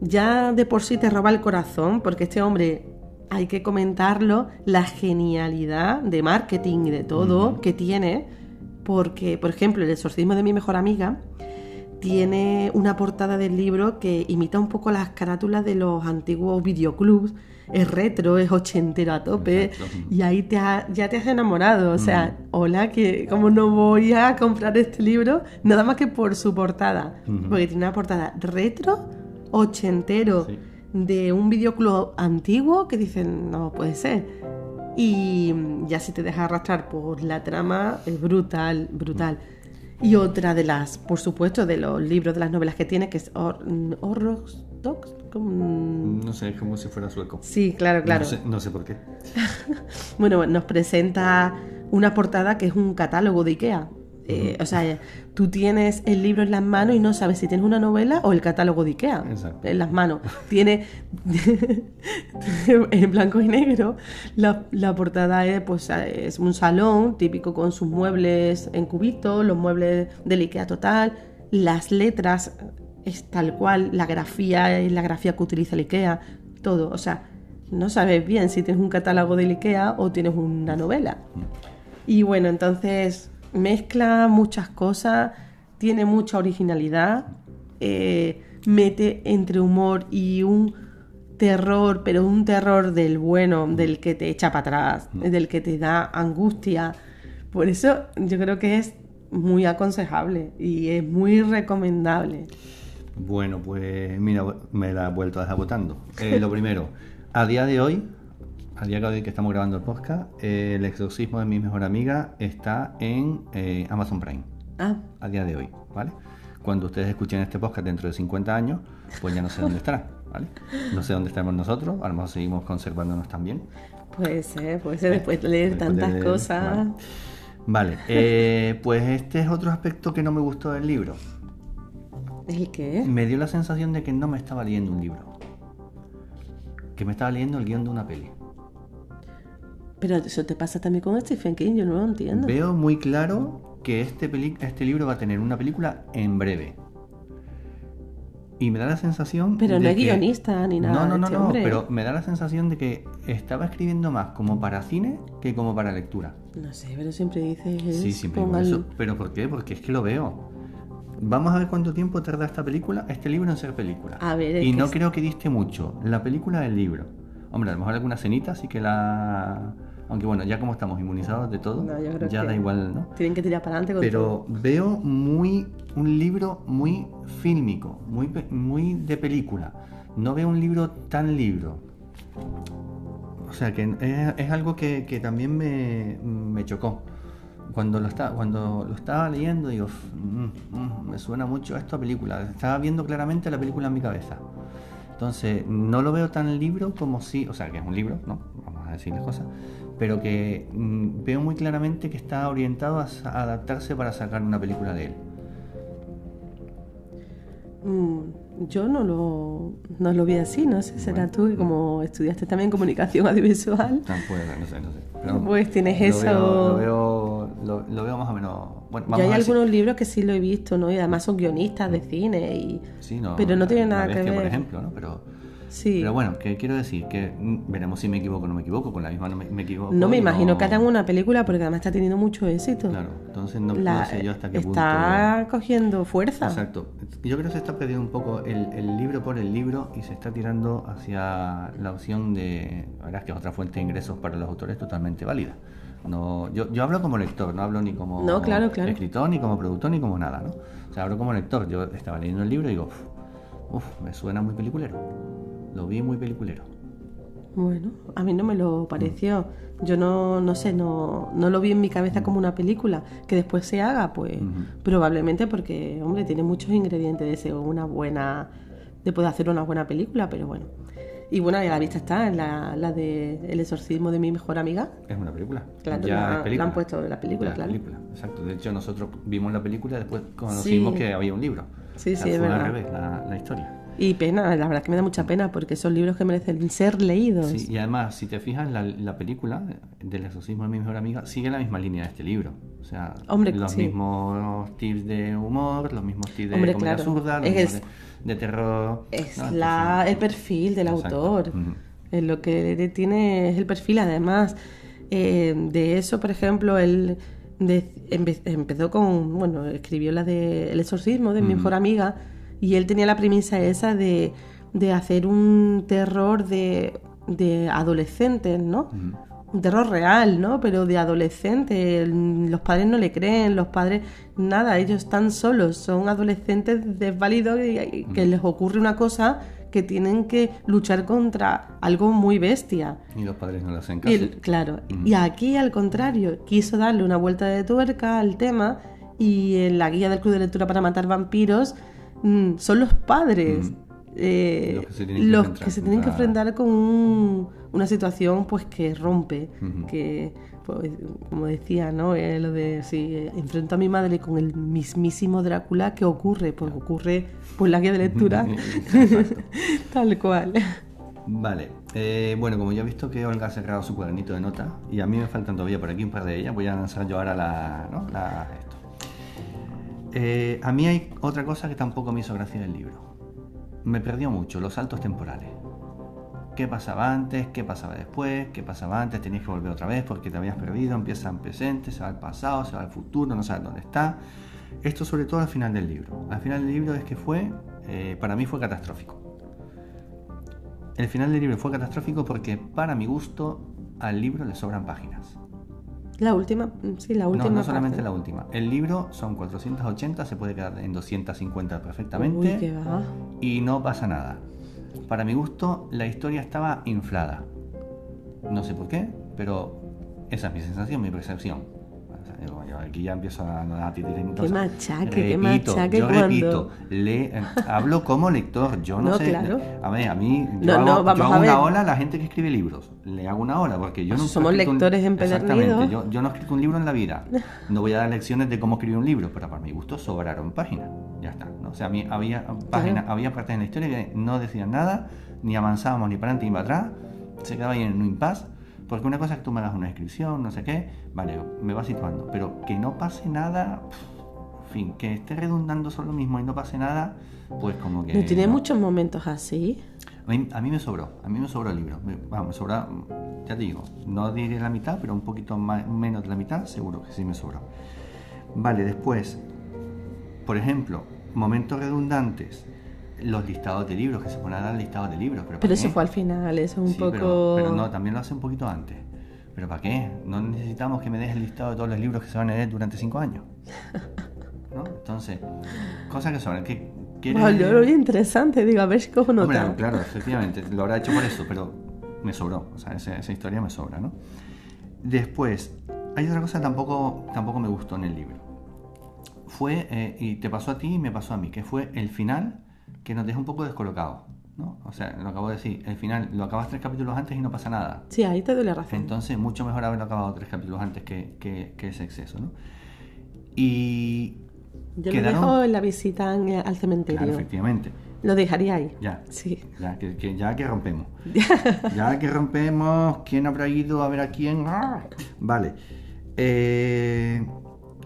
ya de por sí te roba el corazón porque este hombre, hay que comentarlo, la genialidad de marketing y de todo que tiene. Porque, por ejemplo, el exorcismo de mi mejor amiga tiene una portada del libro que imita un poco las carátulas de los antiguos videoclubs. Es retro, es ochentero a tope. Exacto. Y ahí te ha- ya te has enamorado. O sea, hola, que como no voy a comprar este libro, nada más que por su portada. Porque tiene una portada retro, ochentero, Sí. de un videoclub antiguo que dicen, no puede ser. Y ya si te dejas arrastrar por la trama, es brutal, brutal. Y otra de las, por supuesto, de los libros, de las novelas que tiene, que es Hor- Horrocks Dogs, como- No sé, es como si fuera sueco. Sí, claro, claro. No sé, no sé por qué. Bueno, nos presenta una portada que es un catálogo de Ikea. Eh, o sea, tú tienes el libro en las manos y no sabes si tienes una novela o el catálogo de Ikea Exacto. en las manos. Tiene en blanco y negro. La, la portada es, pues, es un salón típico con sus muebles en cubitos, los muebles del Ikea total, las letras es tal cual, la grafía es la grafía que utiliza el Ikea, todo. O sea, no sabes bien si tienes un catálogo del Ikea o tienes una novela. Y bueno, entonces mezcla muchas cosas, tiene mucha originalidad, eh, mete entre humor y un terror, pero un terror del bueno, del que te echa para atrás, del que te da angustia. Por eso yo creo que es muy aconsejable y es muy recomendable. Bueno, pues mira, me la he vuelto a dejar votando. Eh, lo primero, a día de hoy, a día de hoy que estamos grabando el podcast, eh, el exorcismo de mi mejor amiga está en eh, Amazon Prime, Ah, a día de hoy, ¿vale? Cuando ustedes escuchen este podcast dentro de 50 años, pues ya no sé dónde estará, ¿vale? No sé dónde estaremos nosotros, a lo mejor seguimos conservándonos también. puede ser, puede ser después de leer Después de tantas leer, cosas. Vale, Vale, eh, pues este es otro aspecto que no me gustó del libro. ¿El qué? Me dio la sensación de que no me estaba leyendo un libro. Que me estaba leyendo el guion de una peli. Pero eso te pasa también con Stephen King, yo no lo entiendo. Veo muy claro que este, peli- este libro va a tener una película en breve. Y me da la sensación. Pero no es que- guionista ni nada. No, no, no, este no, hombre. pero me da la sensación de que estaba escribiendo más como para cine que como para lectura. No sé, pero siempre dices. Sí, siempre digo eso. ¿Pero por qué? Porque es que lo veo. Vamos a ver cuánto tiempo tarda esta película, este libro en ser película. A ver, es y no es- creo que diste mucho la película del libro. Hombre, a lo mejor alguna cenita sí que la... Aunque bueno, ya como estamos inmunizados de todo, No, yo creo ya que da igual, ¿no? Tienen que tirar para adelante con todo. Pero veo muy un libro muy fílmico, muy, muy de película. No veo un libro tan libro. O sea que es, es algo que, que también me, me chocó. Cuando lo, estaba, cuando lo estaba leyendo, digo, "Mm, mm, me suena mucho esto a película. Estaba viendo claramente la película en mi cabeza. Entonces, no lo veo tan libro como si, o sea, que es un libro, ¿no? Vamos a decir las cosas, pero que mm, veo muy claramente que está orientado a, adaptarse para sacar una película de él. Mm, yo no lo, no lo vi así, no sé, será tú que como estudiaste también comunicación audiovisual, Tan puede, no sé, no sé. Pero Pues tienes lo eso. Veo, lo, veo, lo, lo veo más o menos. Bueno, yo vamos hay a ver si- algunos libros que sí lo he visto, ¿no? Y además son guionistas de cine y... sí, no, pero no tiene nada que ver. por ejemplo, ¿no? Pero, Sí. pero bueno, que quiero decir que mm, veremos si me equivoco o no me equivoco. Con la misma no me, me equivoco. no me imagino no- que hagan una película porque además está teniendo mucho éxito. Claro, entonces no, La- no sé yo hasta qué está cogiendo fuerza. punto. Exacto. Yo creo que se está perdiendo un poco el, el libro por el libro y se está tirando hacia la opción de. La verdad es que es otra fuente de ingresos para los autores totalmente válida. No, yo, yo hablo como lector, no hablo ni como No, claro, claro. escritor, ni como productor, ni como nada, ¿no? O sea, hablo como lector. Yo estaba leyendo el libro y digo, uff, me suena muy peliculero. Lo vi muy peliculero. Bueno, a mí no me lo pareció. Yo no, no sé, no, no lo vi en mi cabeza como una película. Que después se haga, pues probablemente porque, hombre, tiene muchos ingredientes de ser una buena, de poder hacer una buena película, pero bueno. Y bueno, ya la vista está, en la, la de El exorcismo de mi mejor amiga. Es una película. Claro, ya la- es película. la han puesto en la película, Ya claro. película, exacto. De hecho, nosotros vimos la película y después conocimos Sí. que había un libro. Sí, O sea, sí, es fue al verdad. revés la, la historia. Y pena, la verdad que me da mucha pena porque son libros que merecen ser leídos. Sí, y además, si te fijas, la, la película del exorcismo de mi mejor amiga sigue la misma línea de este libro. O sea, Hombre, los sí. mismos tips de humor, los mismos tips de Hombre, comedia claro. absurda, los Es de, de terror. Es ¿no? la, Entonces, el perfil del Exacto. autor. Es lo que tiene es el perfil, además. eh, de eso, por ejemplo, él de- empe- empezó con, bueno, escribió la de El exorcismo de mi mejor amiga y él tenía la premisa esa de, de hacer un terror de, de adolescentes, ¿no? Un terror real, ¿no? Pero de adolescente, el- los padres no le creen, los padres nada, ellos están solos, son adolescentes desválidos y, y que les ocurre una cosa que tienen que luchar contra algo muy bestia. Y los padres no le hacen Y caso. el- claro, y aquí al contrario, quiso darle una vuelta de tuerca al tema y en la guía del Club de Lectura para Matar Vampiros mm, son los padres Ujú. eh, Los que se tienen que los enfrentar que se tienen que contra- enfrentar con un- una situación pues que rompe, que pues, como decía, ¿no? Eh, lo de si eh, enfrento a mi madre con el mismísimo Drácula, ¿qué ocurre? Pues ocurre pues la guía de lectura tal cual. Vale, bueno, como ya he visto que Olga ha cerrado su cuadernito de notas y a mí me faltan todavía por aquí un par de ellas, voy a lanzar yo ahora la, ¿no? la- esto. Eh, a mí hay otra cosa que tampoco me hizo gracia del libro. Me perdió mucho, los saltos temporales. ¿Qué pasaba antes? ¿Qué pasaba después? ¿Qué pasaba antes? Tenías que volver otra vez porque te habías perdido. Empieza en presente, se va al pasado, se va al futuro, no sabes dónde está. Esto sobre todo al final del libro. Al final del libro es que fue, eh, para mí fue catastrófico. El final del libro fue catastrófico porque para mi gusto al libro le sobran páginas. La última, sí, la última. no, no solamente parte. la última. El libro son 480, se puede quedar en 250 perfectamente Uy, qué va. y no pasa nada. Para mi gusto la historia estaba inflada. No sé por qué, pero esa es mi sensación, mi percepción. O sea, digo, yo aquí ya empiezo a, a titiritosas. Qué machaque, qué Repito, machaque Yo cuando- repito, le, eh, hablo como lector, yo no, No, sé. claro. A ver, a mí yo No, hago, no, vamos yo hago a ver. una ola a la gente que escribe libros. Le hago una ola porque yo no Somos lectores empedernidos. Exactamente, yo, yo no he escrito un libro en la vida. No voy a dar lecciones de cómo escribir un libro, pero para mi gusto sobraron páginas. Ya está. ¿no? O sea, a mí había páginas, había partes en la historia que no decían nada, ni avanzábamos ni para adelante ni para atrás, se quedaba ahí en un impasse. Porque una cosa es que tú me hagas una descripción, no sé qué, vale, me va situando, pero que no pase nada, en fin, que esté redundando sobre lo mismo y no pase nada, pues como que... ¿No tiene no. muchos momentos así? A mí, a mí me sobró, a mí me sobró el libro. Me- Vamos, me sobra, ya te digo, no diré la mitad, pero un poquito más, menos de la mitad, seguro que sí me sobró. Vale, después, por ejemplo, momentos redundantes, los listados de libros, que se ponen a dar listados de libros. Pero, Pero ¿para eso qué? fue al final, eso es un Sí, poco... pero, pero no, también lo hace un poquito antes. ¿Pero para qué? No necesitamos que me des el listado de todos los libros que se van a leer durante cinco años. ¿No? Entonces, cosas que sobran. ¿Qué, quieres- Wow, yo lo vi interesante, digo, a ver si cojo nota. Hombre, claro, efectivamente, lo habrá hecho por eso, pero me sobró, o sea, esa, esa historia me sobra, ¿no? Después, hay otra cosa que tampoco, tampoco me gustó en el libro. Fue, eh, y te pasó a ti y me pasó a mí, que fue el final que nos deja un poco descolocados, ¿no? O sea, lo acabo de decir, el final lo acabas tres capítulos antes y no pasa nada. Sí, ahí te doy la razón. Entonces, mucho mejor haberlo acabado tres capítulos antes que, que- que ese exceso, ¿no? Y Yo quedaron- lo dejo en la visita al cementerio. Claro, efectivamente. Lo dejaría ahí. Ya. Sí. Ya que, que- ya que rompemos. ya que rompemos, ¿quién habrá ido a ver a quién? ¡Ah! Vale. Eh,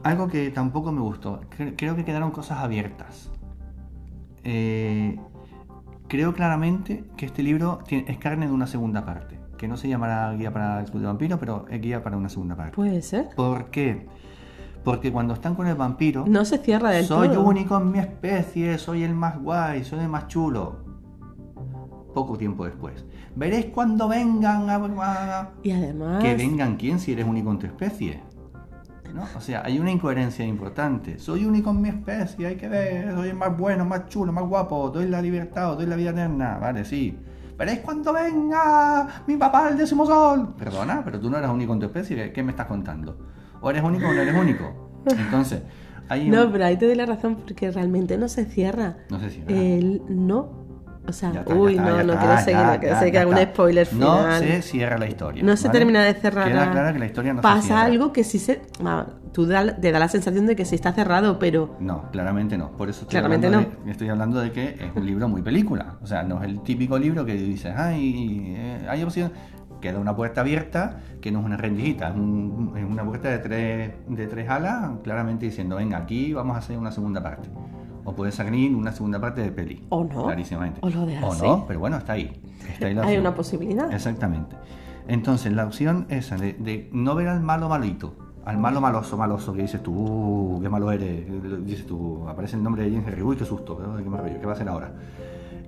algo que tampoco me gustó. Cre- Creo que quedaron cosas abiertas. Eh, creo claramente que este libro tiene- es carne de una segunda parte. Que no se llamará guía para el club de vampiros, pero es guía para una segunda parte. Puede ser. ¿Por qué? Porque cuando están con el vampiro, No se cierra del soy todo. único en mi especie, soy el más guay, soy el más chulo. poco tiempo después. Veréis cuando vengan a... a- Y además... Que vengan quién si eres único en tu especie. ¿No? O sea, hay una incoherencia importante. Soy único en mi especie, hay que ver, soy el más bueno, más chulo, más guapo, doy la libertad, doy la vida eterna. Vale, sí. Veréis cuando venga mi papá el décimo sol. Perdona, pero tú no eres único en tu especie, ¿qué- ¿qué me estás contando? O eres único o no eres único. Entonces, hay. No, pero ahí te doy la razón porque realmente no se cierra. No sé si... ¿verdad? El no. O sea, está, uy, está, no, no quiero seguir, no quiero seguir, está. spoiler final. No se cierra la historia. No se ¿vale? termina de cerrar. Queda la- claro que la historia no se Pasa cierra. algo que sí se. ah, Tú da- te da la sensación de que sí está cerrado, pero. No, claramente no. Por eso estoy, Claramente hablando, de, estoy hablando de que es un libro muy película. O sea, no es el típico libro que dices, ay, eh, hay opción. Queda una puerta abierta que no es una rendijita, es, un- es una puerta de tres, de tres alas, claramente diciendo, venga, aquí vamos a hacer una segunda parte. O puede salir una segunda parte de peli. O no. Clarísimamente. O lo dejas O no, pero bueno, está ahí. Está ahí la Hay una posibilidad. Exactamente. Entonces, la opción esa de, de no ver al malo malito, al malo maloso, maloso, que dices tú, "Uh, qué malo eres, dices tú, aparece el nombre de Jim Henry, uy, qué susto, qué, rollo, qué va a hacer ahora.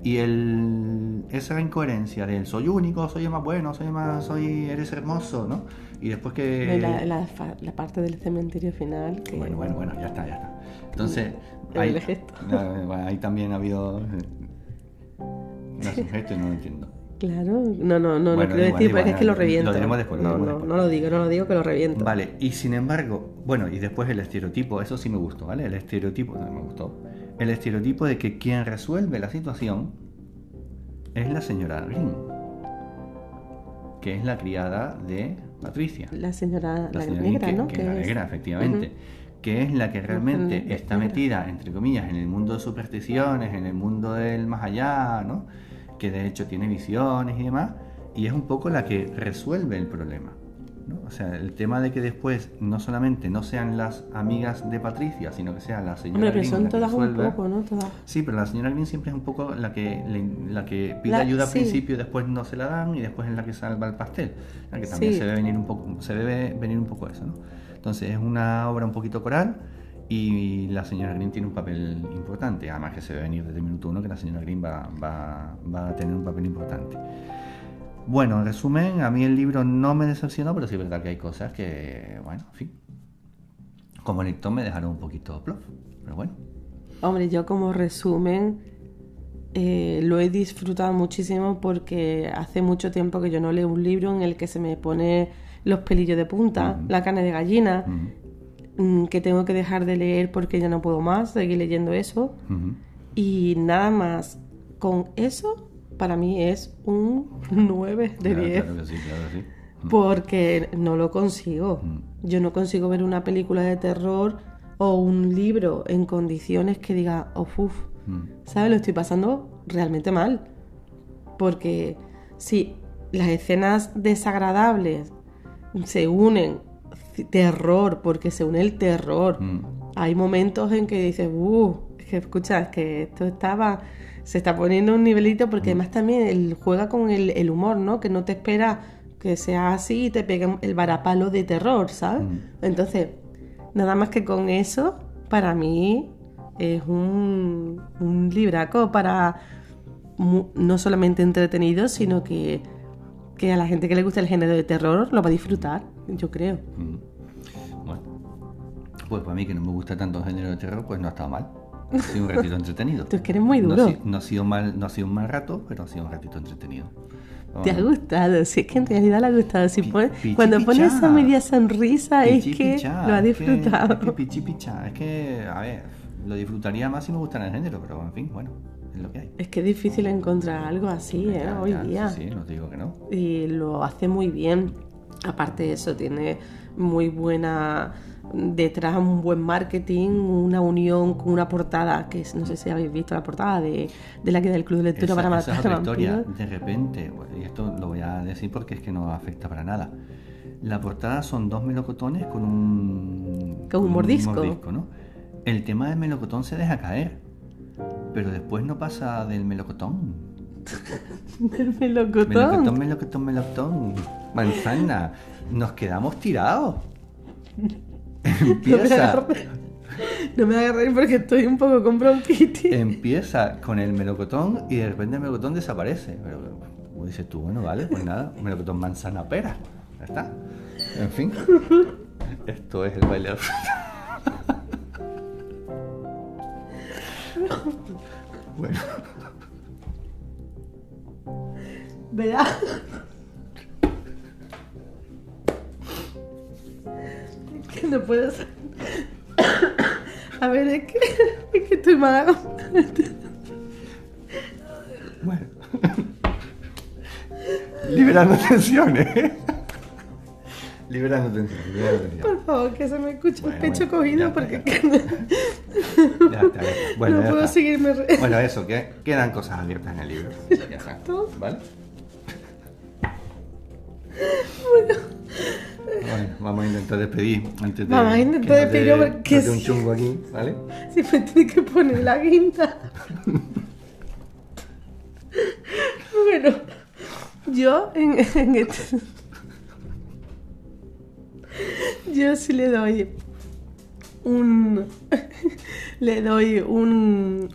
Y el, esa incoherencia del soy único, soy el más bueno, soy el más, soy, eres hermoso, ¿no? Y después que... La, la fa- la parte del cementerio final. Que, Bueno, bueno, bueno, ya está, ya está. Entonces, El ahí, gesto. eh, bueno, ahí también ha habido... No es un gesto y no lo entiendo. Claro, no, no, no, Bueno, no quiero decir, porque es que lo lo reviento. diremos después, lo no, no, después. no lo digo, no lo digo que lo reviento. Vale, y sin embargo, bueno, y después el estereotipo, eso sí me gustó, ¿vale? El estereotipo, no me gustó. El estereotipo de que quien resuelve la situación es la señora Green, que es la criada de Patricia. La señora, la, señora negra, Green, ¿no? que, que es la es- negra, efectivamente. Que es la que realmente Mujer está negra. metida, entre comillas, en el mundo de supersticiones, en el mundo del más allá, ¿no? Que de hecho tiene visiones y demás, y es un poco la que resuelve el problema. ¿no? O sea, el tema de que después no solamente no sean las amigas de Patricia, sino que sea la señora Hombre, pero Green son la que todas un resuelve. poco, ¿no? Todas. Sí, pero la señora Green siempre es un poco la que, la que pide La- ayuda al sí. principio, después no se la dan y después es la que salva el pastel. La que también Sí. se ve venir un poco, se debe venir un poco eso, ¿no? Entonces es una obra un poquito coral y la señora Green tiene un papel importante, además que se ve venir desde el minuto uno que la señora Green va, va, va a tener un papel importante. Bueno, en resumen, a mí el libro no me decepcionó, pero sí es verdad que hay cosas que, bueno, en fin, como lector me dejaron un poquito plof, pero bueno. Hombre, yo como resumen eh, lo he disfrutado muchísimo porque hace mucho tiempo que yo no leo un libro en el que se me pone los pelillos de punta, la carne de gallina, mm, que tengo que dejar de leer porque ya no puedo más seguir leyendo eso. Y nada más con eso, para mí es un 9 de Claro, 10. Claro que sí, claro que sí. Porque no lo consigo. Yo no consigo ver una película de terror o un libro en condiciones que diga, oh, uf, Mm. ¿sabes? Lo estoy pasando realmente mal. Porque si las escenas desagradables se unen, terror, porque se une el terror, Mm. hay momentos en que dices, uh, es que escucha, es que esto estaba, se está poniendo un nivelito, porque además también él juega con el, el humor, ¿no? Que no te espera que sea así y te pegue el varapalo de terror, ¿sabes? Mm. Entonces, nada más que con eso, para mí es un, un libraco para no solamente entretenido, sino que, que a la gente que le gusta el género de terror lo va a disfrutar, yo creo. Mm. Bueno, pues para mí que no me gusta tanto el género de terror, pues no ha estado mal. Ha sido un ratito entretenido. Tú es que eres muy No ha duro. si- No, ha sido mal, no ha sido un mal rato, pero ha sido un ratito entretenido. Te ha gustado, si es que en realidad le ha gustado. Si pone- pichi cuando pone pichá. esa media sonrisa es pichi que pichá, lo ha es que- disfrutado. Es que, pichi es que, a ver, lo disfrutaría más si me gustara el género, pero en fin, bueno, es lo que hay. Es que es difícil encontrar algo así, ¿eh? Ya, Hoy ya, día. Sí, sí, no te digo que no. Y lo hace muy bien. Aparte de eso, tiene muy buena detrás un buen marketing, una unión con una portada que es- no sé si habéis visto la portada de, de la que del Club de Lectura Esa- para esa matar es otra historia. De repente, y esto lo voy a decir porque es que no afecta para nada. La portada son dos melocotones con un, Con un mordisco. ¿no? El tema del melocotón se deja caer, pero después no pasa del melocotón. Del melocotón. Melocotón, melocotón, melocotón. Manzana. Nos quedamos tirados. Empieza. No me hagas reír porque estoy un poco con bronquitis. Empieza con el melocotón y de repente el melocotón desaparece. Pero como dices tú, bueno, vale, pues nada, melocotón manzana pera. Ya está. En fin. Esto es el baile Bueno. ¿Verdad? Es que no puedo ser. A ver, es que, es que estoy mal. Bueno. Liberando tensiones. Liberando tensiones. Liberando tensiones. Por favor, que se me escucha Bueno, el pecho bueno, cogido porque ya está. Bueno, no ya puedo está. seguirme. re- Bueno, eso, que quedan cosas abiertas en el libro. Ya está. ¿Vale? Bueno, vamos a intentar despedir antes de. Vamos a intentar no despedir porque no un chungo aquí, ¿vale? Si me tiene que poner la guinda. bueno, yo en, en este. Yo sí le doy un. Le doy un.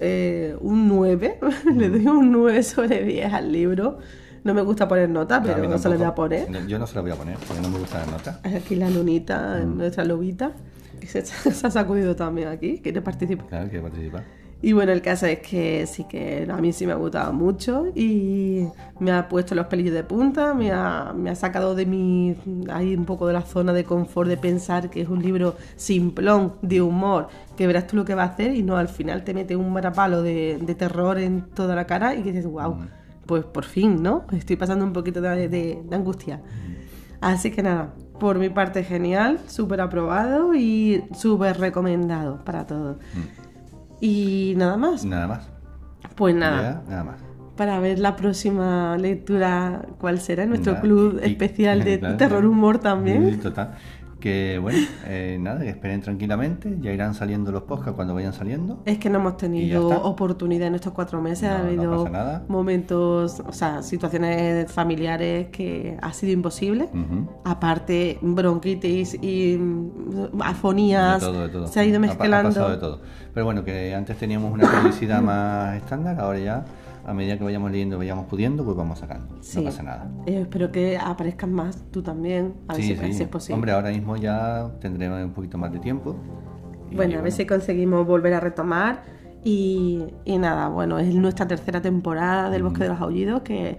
eh, un 9. Le doy un 9 sobre 10 al libro. No me gusta poner nota, pero no se lo voy a poner. No, Yo no se la voy a poner porque no me gusta la nota. Aquí la lunita, Mm. nuestra lobita, que se, se ha sacudido también aquí, quiere participar. Claro, quiere participar. Y bueno, el caso es que sí que a mí sí me ha gustado mucho y me ha puesto los pelillos de punta, me ha, me ha sacado de mi, ahí un poco de la zona de confort de pensar que es un libro simplón, de humor, que verás tú lo que va a hacer y no, al final te mete un marapalo de, de terror en toda la cara y que dices, wow, pues por fin, ¿no? Estoy pasando un poquito de, de- de angustia. Así que nada, por mi parte genial, súper aprobado y súper recomendado para todos. Y nada más. Nada más. Pues nada, Ya, nada más. para ver la próxima lectura, ¿cuál será? Nuestro Nada. club Y- especial de claro, terror humor también. total. Que bueno, eh, nada, que esperen tranquilamente. Ya irán saliendo los podcasts cuando vayan saliendo. Es que no hemos tenido oportunidad en estos cuatro meses. No, ha habido momentos, o sea, situaciones familiares que ha sido imposible. Aparte, bronquitis y mm, afonías. De todo, de todo. Se ha ido Ha mezclando. Ha, pasado de todo. Pero bueno, que antes teníamos una publicidad más estándar, ahora ya, a medida que vayamos leyendo, vayamos pudiendo, pues vamos sacando. Sí. No pasa nada. Eh, espero que aparezcan más tú también. A ver Sí, si, sí. es posible. Hombre, ahora mismo ya tendremos un poquito más de tiempo. Bueno, a ver si conseguimos volver a retomar. Y, y nada, bueno, es nuestra tercera temporada del Bosque de los Aullidos que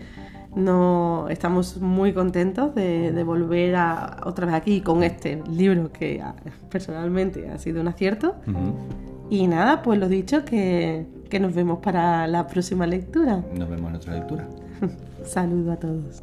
no estamos muy contentos de, de volver a, otra vez aquí con este libro que ah, personalmente ha sido un acierto. Y nada, pues lo dicho, que, que nos vemos para la próxima lectura. Nos vemos en otra lectura. Saludo a todos.